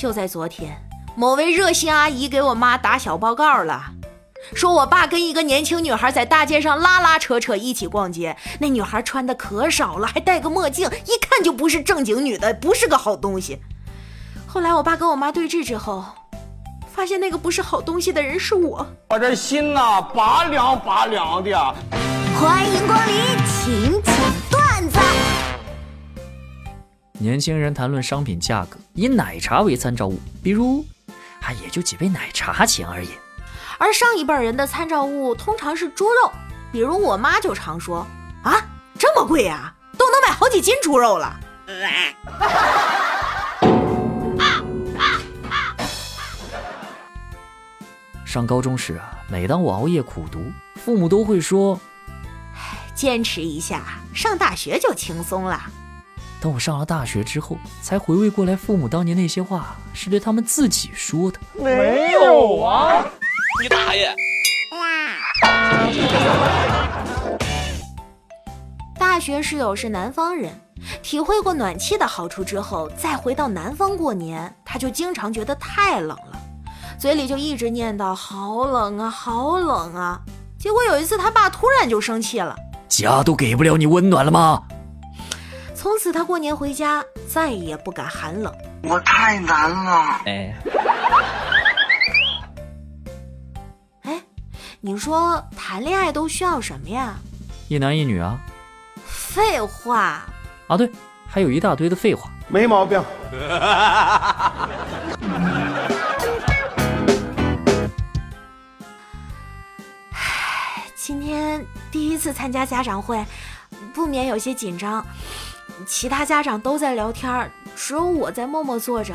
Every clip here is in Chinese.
就在昨天，某位热心阿姨给我妈打小报告了，说我爸跟一个年轻女孩在大街上拉拉扯扯一起逛街，那女孩穿的可少了，还戴个墨镜，一看就不是正经女的，不是个好东西。后来我爸跟我妈对峙之后，发现那个不是好东西的人是我，我这心呐拔凉拔凉的。欢迎光临，年轻人谈论商品价格，以奶茶为参照物，比如，啊，也就几杯奶茶钱而已。而上一辈人的参照物通常是猪肉，比如我妈就常说：“啊，这么贵呀，都能买好几斤猪肉了。”上高中时啊，每当我熬夜苦读，父母都会说：“坚持一下，上大学就轻松了。”等我上了大学之后，才回味过来，父母当年那些话是对他们自己说的。没有啊！你大爷！大学室友是南方人，体会过暖气的好处之后，再回到南方过年，他就经常觉得太冷了，嘴里就一直念叨好冷啊，好冷啊。结果有一次，他爸突然就生气了：“家都给不了你温暖了吗？”从此，他过年回家再也不敢寒冷。我太难了。哎，哎，你说谈恋爱都需要什么呀？一男一女啊。废话。啊，对，还有一大堆的废话。没毛病。唉，今天第一次参加家长会，不免有些紧张。其他家长都在聊天，只有我在默默坐着。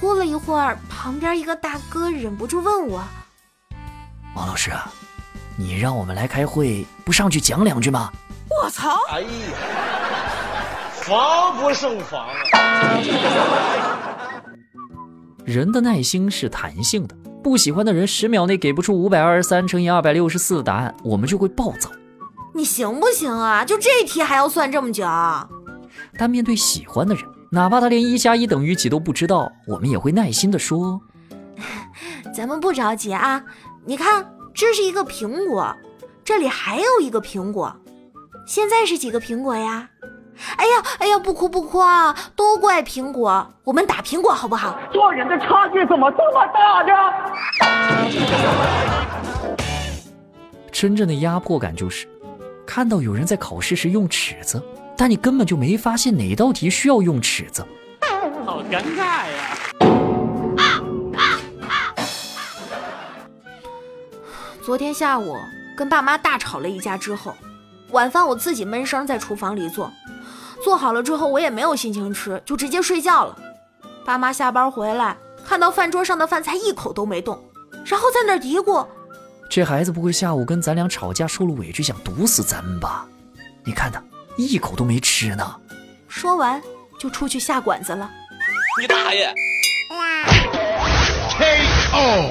过了一会儿，旁边一个大哥忍不住问我：“王老师，你让我们来开会，不上去讲两句吗？”我操！哎呀，防不胜防啊！人的耐心是弹性的，不喜欢的人十秒内给不出五百二十三乘以二百六十四的答案，我们就会暴躁。你行不行啊？就这题还要算这么久？但面对喜欢的人，哪怕他连一加一等于几都不知道，我们也会耐心的说：“咱们不着急啊，你看，这是一个苹果，这里还有一个苹果，现在是几个苹果呀？哎呀，哎呀，不哭不哭啊，都怪苹果，我们打苹果好不好？做人的差距怎么这么大呢？真正的压迫感就是。看到有人在考试时用尺子，但你根本就没发现哪道题需要用尺子，好尴尬呀！昨天下午跟爸妈大吵了一架之后，晚饭我自己闷声在厨房里做，做好了之后我也没有心情吃，就直接睡觉了。爸妈下班回来，看到饭桌上的饭菜一口都没动，然后在那嘀咕。这孩子不会下午跟咱俩吵架受了委屈想毒死咱们吧？你看他一口都没吃呢。说完就出去下馆子了。你大爷！K.O.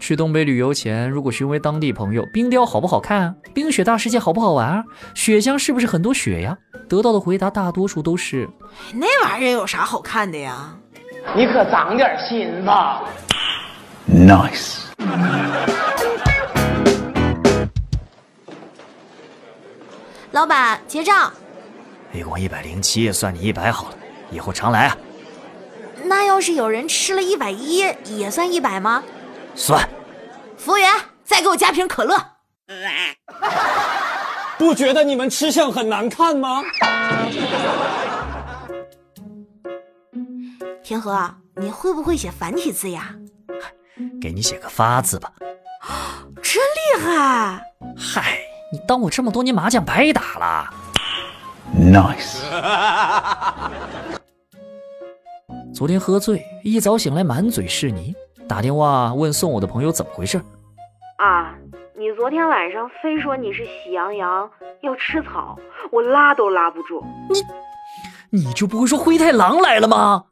去东北旅游前，如果询问当地朋友冰雕好不好看，啊冰雪大世界好不好玩，啊雪乡是不是很多雪呀？得到的回答大多数都是：那玩意儿有啥好看的呀？你可长点心吧。Nice，老板结账，一共一百零七，算你一百好了，以后常来啊。那要是有人吃了一百一，也算一百吗？算。服务员，再给我加瓶可乐。不觉得你们吃相很难看吗？天河，你会不会写繁体字呀？给你写个发字吧，真厉害！嗨，你当我这么多年麻将白打了？Nice。昨天喝醉，一早醒来满嘴是泥，打电话问送我的朋友怎么回事。啊，你昨天晚上非说你是喜羊羊要吃草，我拉都拉不住。你，你就不会说灰太狼来了吗？